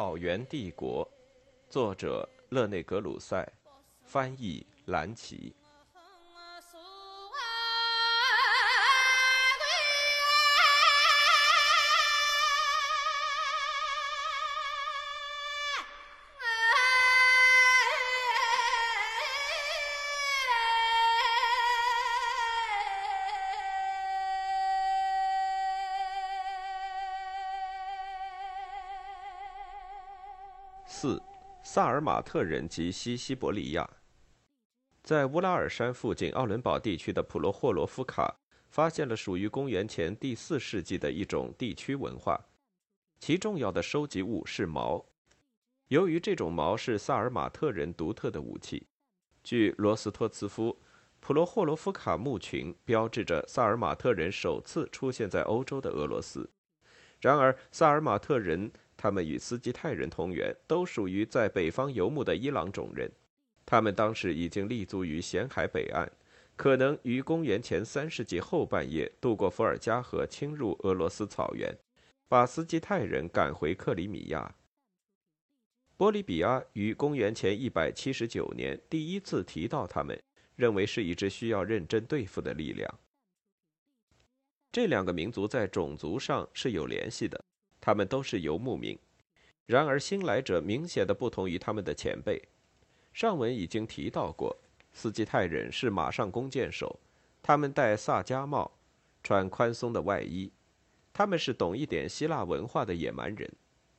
草原帝国，作者勒内格鲁塞，翻译蓝奇。萨尔马特人及西西伯利亚，在乌拉尔山附近奥伦堡地区的普罗霍罗夫卡，发现了属于公元前第四世纪的一种地区文化，其重要的收集物是矛。由于这种矛是萨尔马特人独特的武器，据罗斯托茨夫，普罗霍罗夫卡墓群标志着萨尔马特人首次出现在欧洲的俄罗斯。然而，萨尔马特人。他们与斯基泰人同源，都属于在北方游牧的伊朗种人。他们当时已经立足于咸海北岸，可能于公元前三世纪后半叶渡过伏尔加河，侵入俄罗斯草原，把斯基泰人赶回克里米亚。波利比亚于公元前一百七十九年第一次提到他们，认为是一支需要认真对付的力量。这两个民族在种族上是有联系的。他们都是游牧民，然而新来者明显的不同于他们的前辈。上文已经提到过，斯基泰人是马上弓箭手，他们戴萨迦帽，穿宽松的外衣。他们是懂一点希腊文化的野蛮人。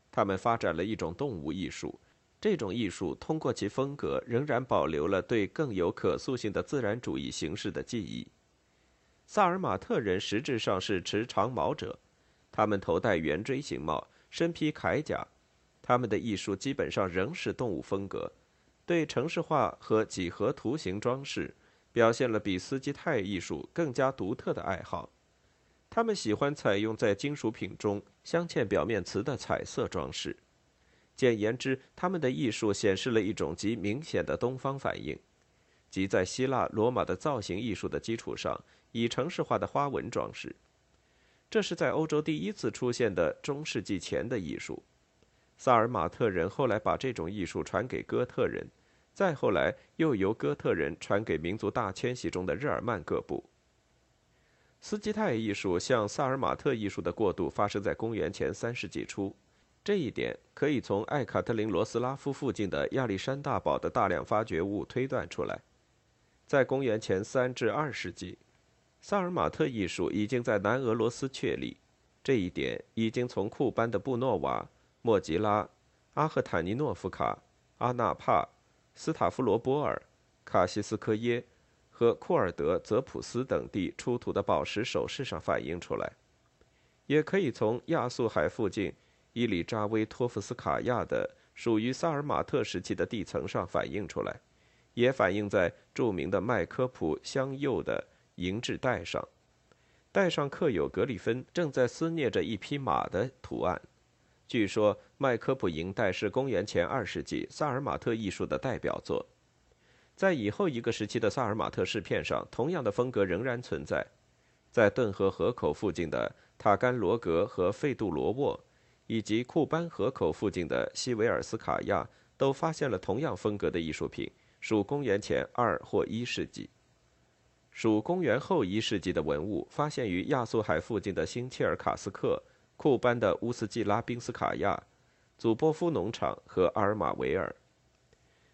他们发展了一种动物艺术，这种艺术通过其风格仍然保留了对更有可塑性的自然主义形式的记忆。萨尔马特人实质上是持长矛者。他们头戴圆锥形帽，身披铠甲，他们的艺术基本上仍是动物风格，对城市化和几何图形装饰表现了比斯基泰艺术更加独特的爱好。他们喜欢采用在金属品中镶嵌表面瓷的彩色装饰。简言之，他们的艺术显示了一种极明显的东方反应，即在希腊、罗马的造型艺术的基础上，以城市化的花纹装饰。这是在欧洲第一次出现的中世纪前的艺术。萨尔马特人后来把这种艺术传给哥特人，再后来又由哥特人传给民族大迁徙中的日耳曼各部。斯基泰艺术向萨尔马特艺术的过渡发生在公元前三世纪初，这一点可以从艾卡特林罗斯拉夫附近的亚历山大堡的大量发掘物推断出来。在公元前三至二世纪。萨尔马特艺术已经在南俄罗斯确立，这一点已经从库班的布诺瓦、莫吉拉、阿赫坦尼诺夫卡、阿纳帕、斯塔夫罗波尔、卡西斯科耶和库尔德泽普斯等地出土的宝石首饰上反映出来，也可以从亚速海附近伊里扎维托夫斯卡亚的属于萨尔马特时期的地层上反映出来，也反映在著名的麦科普香釉的。银质带上，带上刻有格里芬正在撕捏着一匹马的图案。据说麦科普银带是公元前二世纪萨尔马特艺术的代表作。在以后一个时期的萨尔马特饰片上，同样的风格仍然存在。在顿河河口附近的塔甘罗格和费杜罗沃，以及库班河口附近的西维尔斯卡亚，都发现了同样风格的艺术品，属公元前二或一世纪。属公元后一世纪的文物发现于亚速海附近的新切尔卡斯克、库班的乌斯季拉宾斯卡亚、祖波夫农场和阿尔马维尔。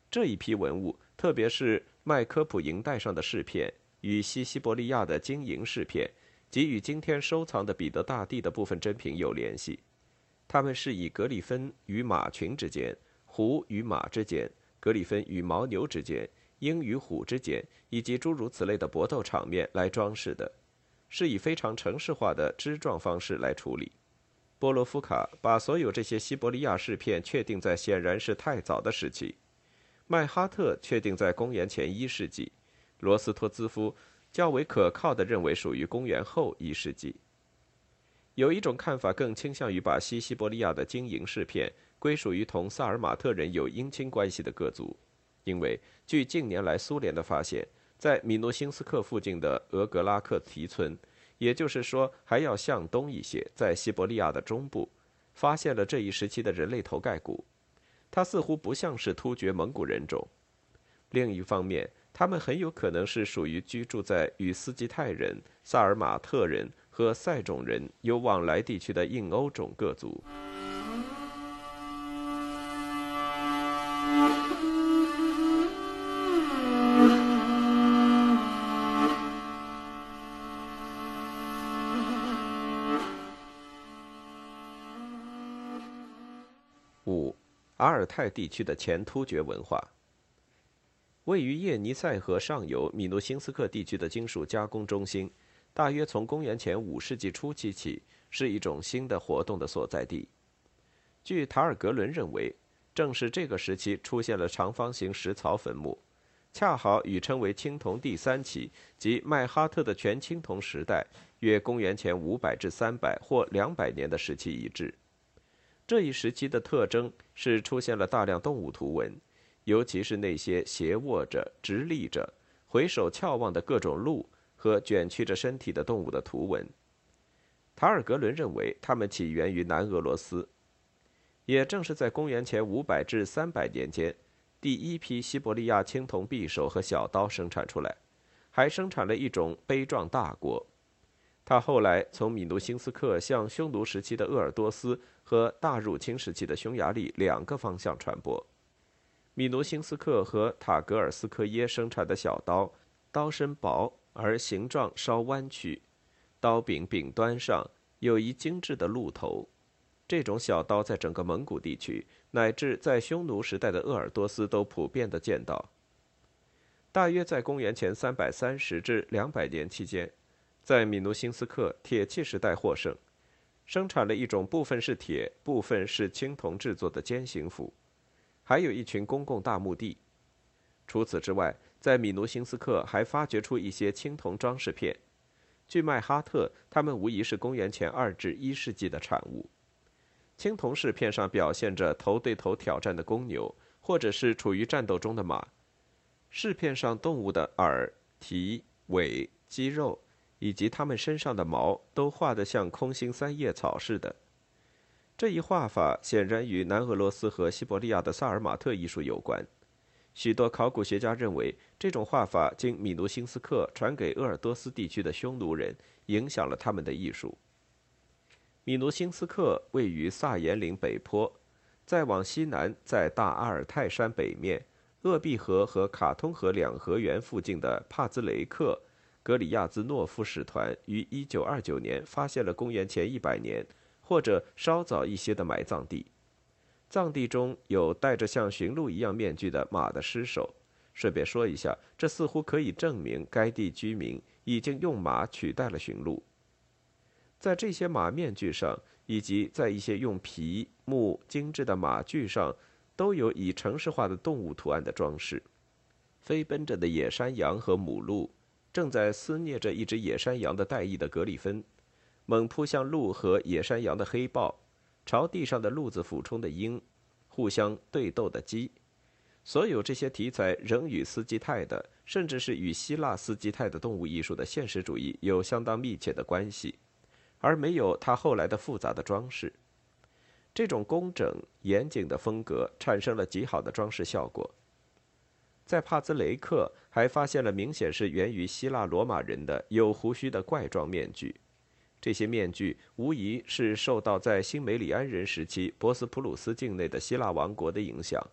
这一批文物，特别是麦科普银带上的饰片，与西西伯利亚的金银饰片及与今天收藏的彼得大帝的部分珍品有联系。它们是以格里芬与马群之间、狐与马之间、格里芬与牦牛之间。鹰与虎之间，以及诸如此类的搏斗场面来装饰的，是以非常城市化的枝状方式来处理。波罗夫卡把所有这些西伯利亚饰片确定在显然是太早的时期，麦哈特确定在公元前一世纪，罗斯托兹夫较为可靠的认为属于公元后一世纪。有一种看法更倾向于把西西伯利亚的金银饰片归属于同萨尔马特人有姻亲关系的各族。因为据近年来苏联的发现，在米诺辛斯克附近的俄格拉克提村，也就是说还要向东一些，在西伯利亚的中部，发现了这一时期的人类头盖骨，它似乎不像是突厥蒙古人种。另一方面，他们很有可能是属于居住在与斯基泰人、萨尔马特人和塞种人有往来地区的印欧种各族。阿尔泰地区的前突厥文化。位于叶尼塞河上游米努辛斯克地区的金属加工中心，大约从公元前五世纪初期起，是一种新的活动的所在地。据塔尔格伦认为，正是这个时期出现了长方形石槽坟墓，恰好与称为青铜第三期即麦哈特的全青铜时代（约公元前五百至三百或两百年的时期）一致。这一时期的特征是出现了大量动物图文。尤其是那些斜卧着、直立着、回首眺望的各种鹿和卷曲着身体的动物的图文。塔尔格伦认为，它们起源于南俄罗斯。也正是在公元前500至300年间，第一批西伯利亚青铜匕首和小刀生产出来，还生产了一种杯状大锅。他后来从米努辛斯克向匈奴时期的鄂尔多斯和大入侵时期的匈牙利两个方向传播。米努辛斯克和塔格尔斯科耶生产的小刀，刀身薄而形状稍弯曲，刀柄柄端上有一精致的鹿头。这种小刀在整个蒙古地区乃至在匈奴时代的鄂尔多斯都普遍的见到。大约在公元前三百三十至两百年期间，在米努辛斯克铁器时代获胜，生产了一种部分是铁、部分是青铜制作的尖形斧。还有一群公共大墓地。除此之外，在米努辛斯克还发掘出一些青铜装饰片。据麦哈特，它们无疑是公元前二至一世纪的产物。青铜饰片上表现着头对头挑战的公牛，或者是处于战斗中的马。饰片上动物的耳、蹄、尾、肌肉以及它们身上的毛都画得像空心三叶草似的。这一画法显然与南俄罗斯和西伯利亚的萨尔马特艺术有关。许多考古学家认为，这种画法经米努辛斯克传给鄂尔多斯地区的匈奴人，影响了他们的艺术。米努辛斯克位于萨延岭北坡，再往西南，在大阿尔泰山北面，鄂毕河和卡通河两河源附近的帕兹雷克，格里亚兹诺夫使团于1929年发现了公元前100年。或者稍早一些的埋葬地，葬地中有戴着像驯鹿一样面具的马的尸首。顺便说一下，这似乎可以证明该地居民已经用马取代了驯鹿。在这些马面具上，以及在一些用皮木精致的马具上，都有以城市化的动物图案的装饰。飞奔着的野山羊和母鹿，正在撕捏着一只野山羊的带翼的格里芬。猛扑向鹿和野山羊的黑豹，朝地上的鹿子俯冲的鹰，互相对斗的鸡，所有这些题材仍与斯基泰的，甚至是与希腊斯基泰的动物艺术的现实主义有相当密切的关系，而没有他后来的复杂的装饰。这种工整严谨的风格产生了极好的装饰效果。在帕兹雷克还发现了明显是源于希腊罗马人的有胡须的怪状面具。这些面具无疑是受到在新梅里安人时期博斯普鲁斯境内的希腊王国的影响。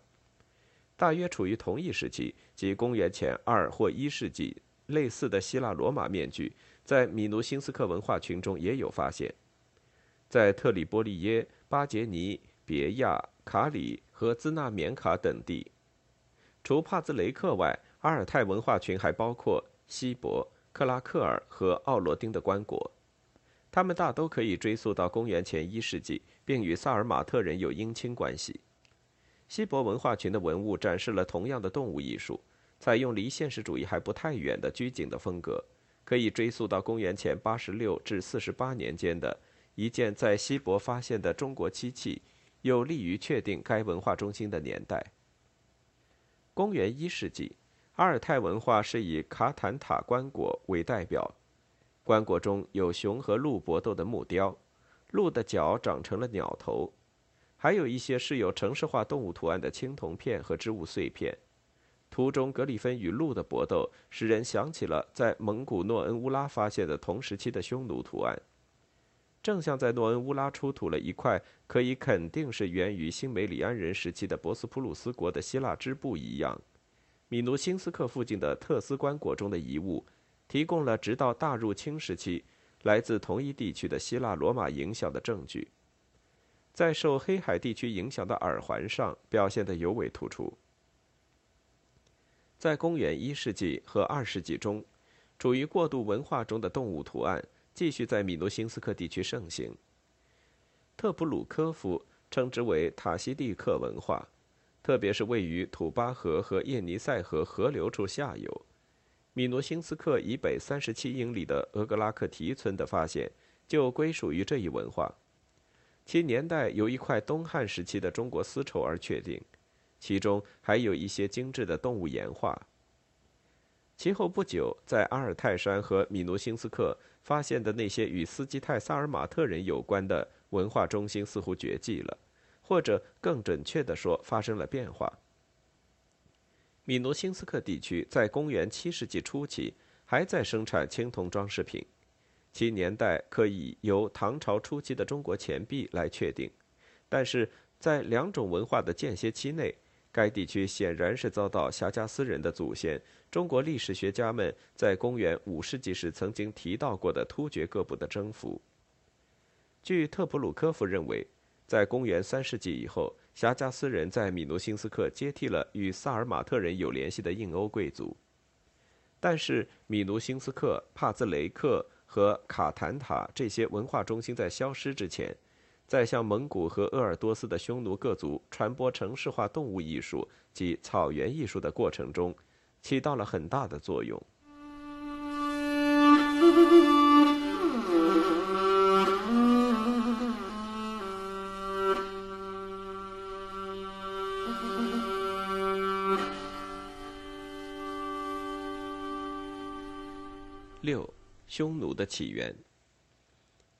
大约处于同一时期，即公元前二或一世纪，类似的希腊罗马面具在米努辛斯克文化群中也有发现。在特里波利耶、巴杰尼、别亚、卡里和兹纳缅卡等地，除帕兹雷克外，阿尔泰文化群还包括锡伯、克拉克尔和奥罗丁的棺椁。他们大都可以追溯到公元前一世纪，并与萨尔马特人有姻亲关系。希伯文化群的文物展示了同样的动物艺术，采用离现实主义还不太远的拘谨的风格，可以追溯到公元前八十六至四十八年间的一件在希伯发现的中国漆器，有利于确定该文化中心的年代。公元一世纪，阿尔泰文化是以卡坦塔棺椁为代表。棺椁中有熊和鹿搏斗的木雕，鹿的脚长成了鸟头，还有一些饰有城市化动物图案的青铜片和织物碎片。图中格里芬与鹿的搏斗，使人想起了在蒙古诺恩乌拉发现的同时期的匈奴图案。正像在诺恩乌拉出土了一块可以肯定是源于新梅里安人时期的博斯普鲁斯国的希腊织布一样，米努辛斯克附近的特斯关国中的遗物，提供了直到大入侵时期来自同一地区的希腊罗马影响的证据。在受黑海地区影响的耳环上表现得尤为突出。在公元一世纪和二世纪中，处于过渡文化中的动物图案。继续在米诺辛斯克地区盛行。特普鲁科夫称之为塔西蒂克文化，特别是位于土巴河和叶尼塞河河流处下游，米诺辛斯克以北三十七英里的俄格拉克提村的发现就归属于这一文化。其年代由一块东汉时期的中国丝绸而确定，其中还有一些精致的动物岩画。其后不久，在阿尔泰山和米努辛斯克发现的那些与斯基泰萨尔马特人有关的文化中心似乎绝迹了，或者更准确地说，发生了变化。米努辛斯克地区在公元七世纪初期还在生产青铜装饰品，其年代可以由唐朝初期的中国钱币来确定，但是在两种文化的间歇期内。该地区显然是遭到霞加斯人的祖先。中国历史学家们在公元五世纪时曾经提到过的突厥各部的征服。据特普鲁科夫认为，在公元三世纪以后，霞加斯人在米努辛斯克接替了与萨尔马特人有联系的印欧贵族。但是，米努辛斯克、帕兹雷克和卡坦塔这些文化中心在消失之前。在向蒙古和鄂尔多斯的匈奴各族传播城市化动物艺术及草原艺术的过程中，起到了很大的作用。六，匈奴的起源。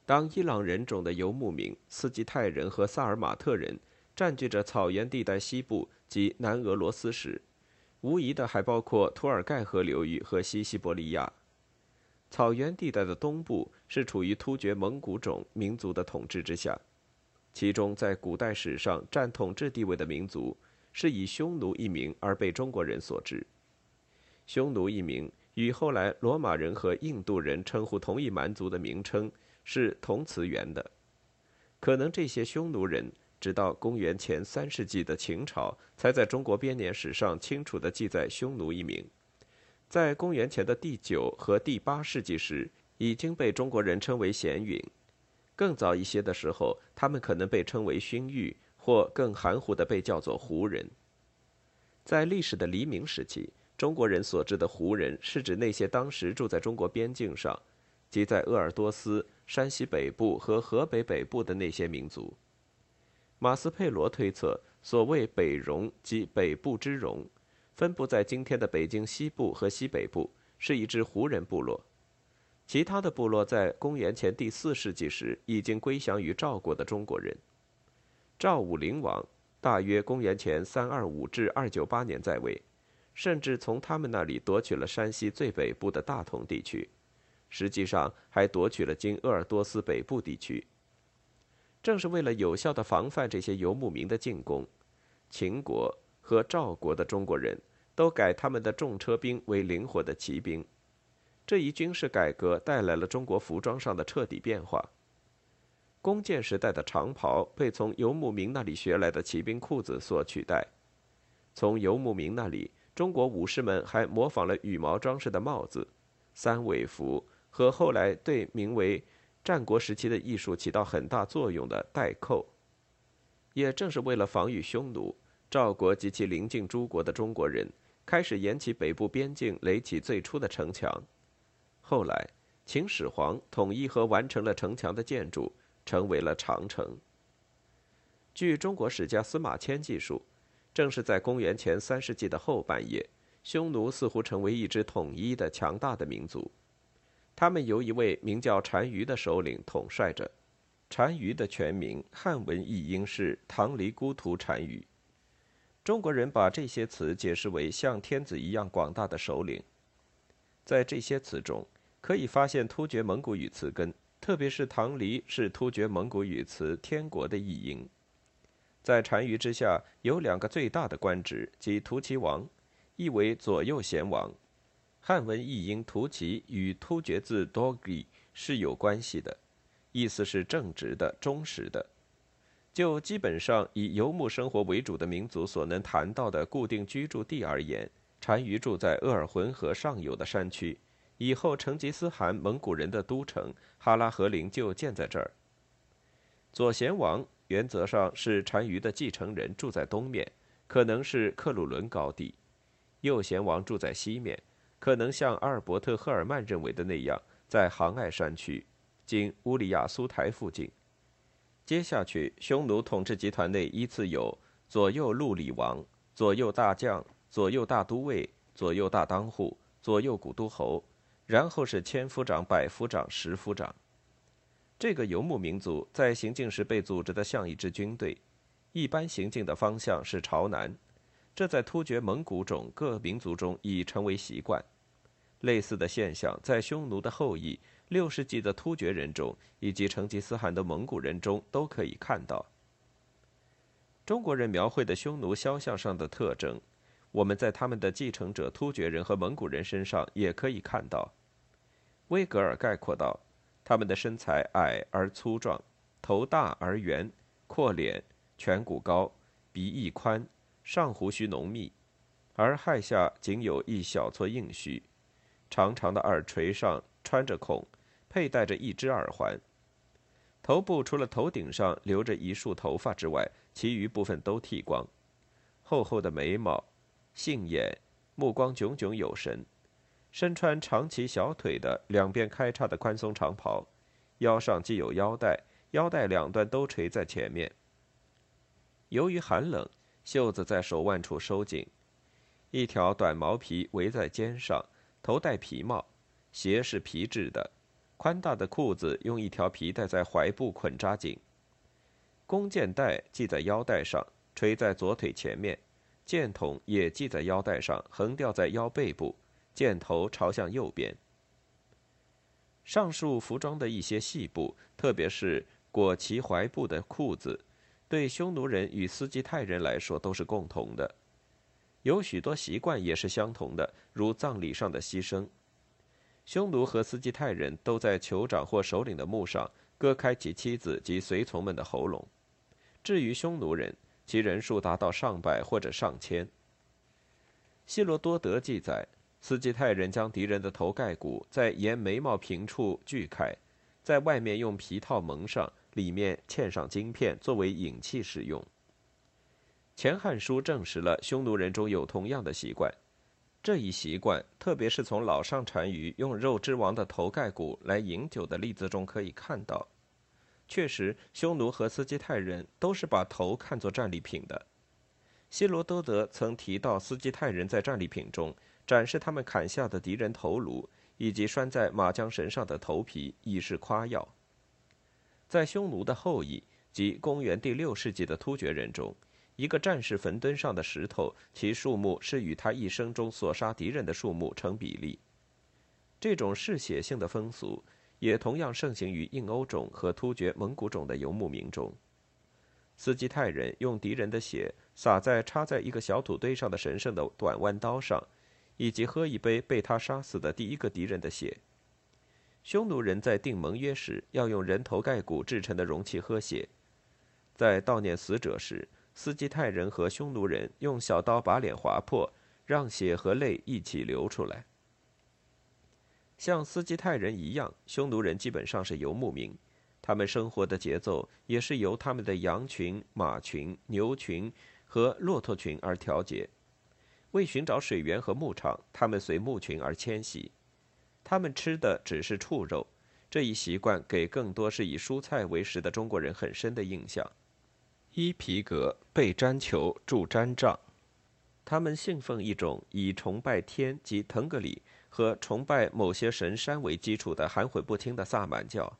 当伊朗人种的游牧民斯基泰人和萨尔马特人占据着草原地带西部及南俄罗斯时，无疑的还包括图尔盖河流域和西西伯利亚。草原地带的东部是处于突厥蒙古种民族的统治之下，其中在古代史上占统治地位的民族是以匈奴一名而被中国人所知。匈奴一名与后来罗马人和印度人称呼同一蛮族的名称。是同词源的，可能这些匈奴人直到公元前三世纪的秦朝，才在中国编年史上清楚地记载匈奴一名。在公元前的第九和第八世纪时，已经被中国人称为鲜允。更早一些的时候，他们可能被称为勋域，或更含糊地被叫做胡人。在历史的黎明时期，中国人所知的胡人是指那些当时住在中国边境上，即在鄂尔多斯。山西北部和河北北部的那些民族，马斯佩罗推测，所谓北戎即北部之戎，分布在今天的北京西部和西北部，是一支胡人部落。其他的部落在公元前第四世纪时已经归降于赵国的中国人。赵武灵王大约公元前三二五至二九八年在位，甚至从他们那里夺取了山西最北部的大同地区。实际上还夺取了今鄂尔多斯北部地区。正是为了有效地防范这些游牧民的进攻，秦国和赵国的中国人都改他们的重车兵为灵活的骑兵。这一军事改革带来了中国服装上的彻底变化。弓箭时代的长袍被从游牧民那里学来的骑兵裤子所取代。从游牧民那里，中国武士们还模仿了羽毛装饰的帽子、三尾服。和后来对名为战国时期的艺术起到很大作用的代扣，也正是为了防御匈奴，赵国及其邻近诸国的中国人开始沿其北部边境垒起最初的城墙。后来，秦始皇统一和完成了城墙的建筑，成为了长城。据中国史家司马迁记述，正是在公元前三世纪的后半叶，匈奴似乎成为一支统一的强大的民族。他们由一位名叫单于的首领统帅着。单于的全名汉文译音是唐离孤图单于。中国人把这些词解释为像天子一样广大的首领。在这些词中，可以发现突厥蒙古语词根，特别是唐离是突厥蒙古语词“天国”的译音。在单于之下有两个最大的官职，即突骑王，意为左右贤王。汉文译音“突骑”与突厥字 “dogri” 是有关系的，意思是正直的、忠实的。就基本上以游牧生活为主的民族所能谈到的固定居住地而言，单于住在鄂尔浑河上游的山区，以后成吉思汗蒙古人的都城哈拉和林就建在这儿。左贤王原则上是单于的继承人，住在东面，可能是克鲁伦高地；右贤王住在西面。可能像阿尔伯特·赫尔曼认为的那样，在杭爱山区，今乌里雅苏台附近。接下去，匈奴统治集团内依次有左右路里王、左右大将、左右大都尉、左右大当户、左右古都侯，然后是千夫长、百夫长、十夫长。这个游牧民族在行进时被组织的像一支军队，一般行进的方向是朝南，这在突厥、蒙古种各民族中已成为习惯。类似的现象在匈奴的后裔、六世纪的突厥人中，以及成吉思汗的蒙古人中都可以看到。中国人描绘的匈奴肖像上的特征，我们在他们的继承者突厥人和蒙古人身上也可以看到。威格尔概括道：他们的身材矮而粗壮，头大而圆，阔脸，颧骨高，鼻翼宽，上胡须浓密，而亥下仅有一小撮硬须。长长的耳垂上穿着孔，佩戴着一只耳环。头部除了头顶上留着一束头发之外，其余部分都剃光。厚厚的眉毛，杏眼，目光炯炯有神。身穿长齐小腿的两边开叉的宽松长袍，腰上系有腰带，腰带两端都垂在前面。由于寒冷，袖子在手腕处收紧，一条短毛皮围在肩上。头戴皮帽，鞋是皮质的，宽大的裤子用一条皮带在踝部捆扎紧。弓箭带系在腰带上，垂在左腿前面，箭筒也系在腰带上，横吊在腰背部，箭头朝向右边。上述服装的一些细部，特别是裹其踝部的裤子，对匈奴人与斯基泰人来说都是共同的。有许多习惯也是相同的，如葬礼上的牺牲。匈奴和斯基泰人都在酋长或首领的墓上割开其妻子及随从们的喉咙。至于匈奴人，其人数达到上百或者上千。希罗多德记载，斯基泰人将敌人的头盖骨在沿眉毛平处锯开，在外面用皮套蒙上，里面嵌上金片作为引器使用。《前汉书》证实了匈奴人中有同样的习惯，这一习惯，特别是从老上单于用肉之王的头盖骨来饮酒的例子中可以看到。确实，匈奴和斯基泰人都是把头看作战利品的。希罗多德曾提到，斯基泰人在战利品中展示他们砍下的敌人头颅以及拴在马缰绳上的头皮，以示夸耀。在匈奴的后裔及公元第六世纪的突厥人中，一个战士坟墩上的石头，其数目是与他一生中所杀敌人的数目成比例。这种嗜血性的风俗也同样盛行于印欧种和突厥蒙古种的游牧民中。斯基泰人用敌人的血洒在插在一个小土堆上的神圣的短弯刀上，以及喝一杯被他杀死的第一个敌人的血。匈奴人在订盟约时要用人头盖骨制成的容器喝血，在悼念死者时。斯基泰人和匈奴人用小刀把脸划破，让血和泪一起流出来。像斯基泰人一样，匈奴人基本上是游牧民，他们生活的节奏也是由他们的羊群、马群、牛群和骆驼群而调节。为寻找水源和牧场，他们随牧群而迁徙。他们吃的只是畜肉，这一习惯给更多是以蔬菜为食的中国人很深的印象。伊皮革，背毡球，助毡帐。他们信奉一种以崇拜天及腾格里和崇拜某些神山为基础的含混不清的萨满教。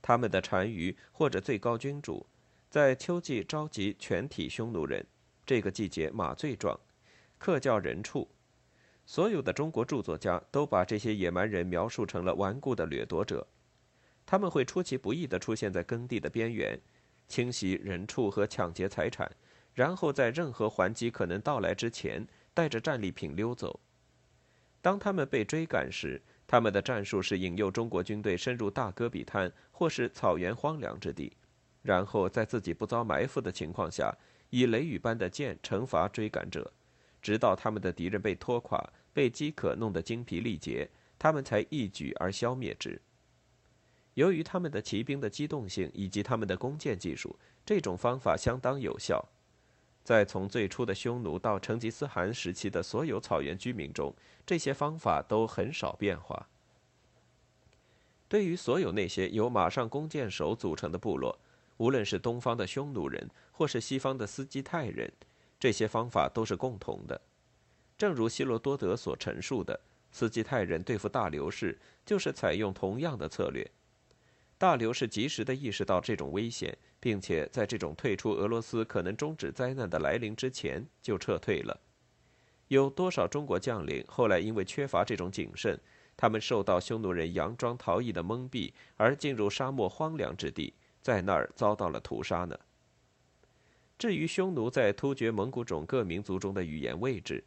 他们的单于或者最高君主，在秋季召集全体匈奴人。这个季节马最壮，客叫人畜。所有的中国著作家都把这些野蛮人描述成了顽固的掠夺者。他们会出其不意地出现在耕地的边缘，清洗人畜和抢劫财产，然后在任何还击可能到来之前，带着战利品溜走。当他们被追赶时，他们的战术是引诱中国军队深入大戈壁滩或是草原荒凉之地，然后在自己不遭埋伏的情况下，以雷雨般的箭惩罚追赶者，直到他们的敌人被拖垮、被饥渴弄得精疲力竭，他们才一举而消灭之。由于他们的骑兵的机动性以及他们的弓箭技术，这种方法相当有效。在从最初的匈奴到成吉思汗时期的所有草原居民中，这些方法都很少变化。对于所有那些由马上弓箭手组成的部落，无论是东方的匈奴人或是西方的斯基泰人，这些方法都是共同的。正如希罗多德所陈述的，斯基泰人对付大流士就是采用同样的策略。大流是及时地意识到这种危险，并且在这种退出俄罗斯可能终止灾难的来临之前就撤退了。有多少中国将领后来因为缺乏这种谨慎，他们受到匈奴人佯装逃逸的蒙蔽，而进入沙漠荒凉之地，在那儿遭到了屠杀呢？至于匈奴在突厥蒙古种各民族中的语言位置，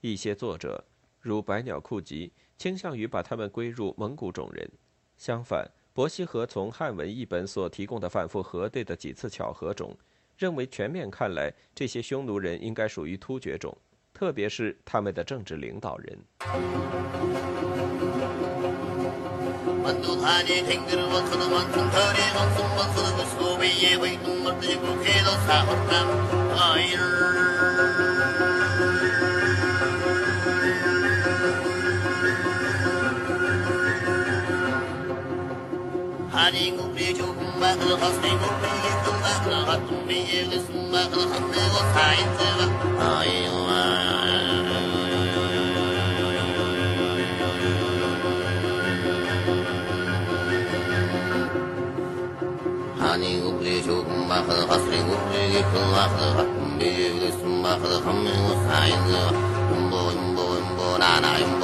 一些作者如百鸟库吉倾向于把他们归入蒙古种人，相反。伯希和从汉文译本所提供的反复核对的几次巧合中，认为全面看来，这些匈奴人应该属于突厥种，特别是他们的政治领导人。الخصم كلي ثم أغرقت به ثم أغرقت وصعد هاني قبلي ثم أغرقت قبلي ثم أغرقت به ثم أغرقت وصعد يمبو يمبو يمبو لا لا يمبو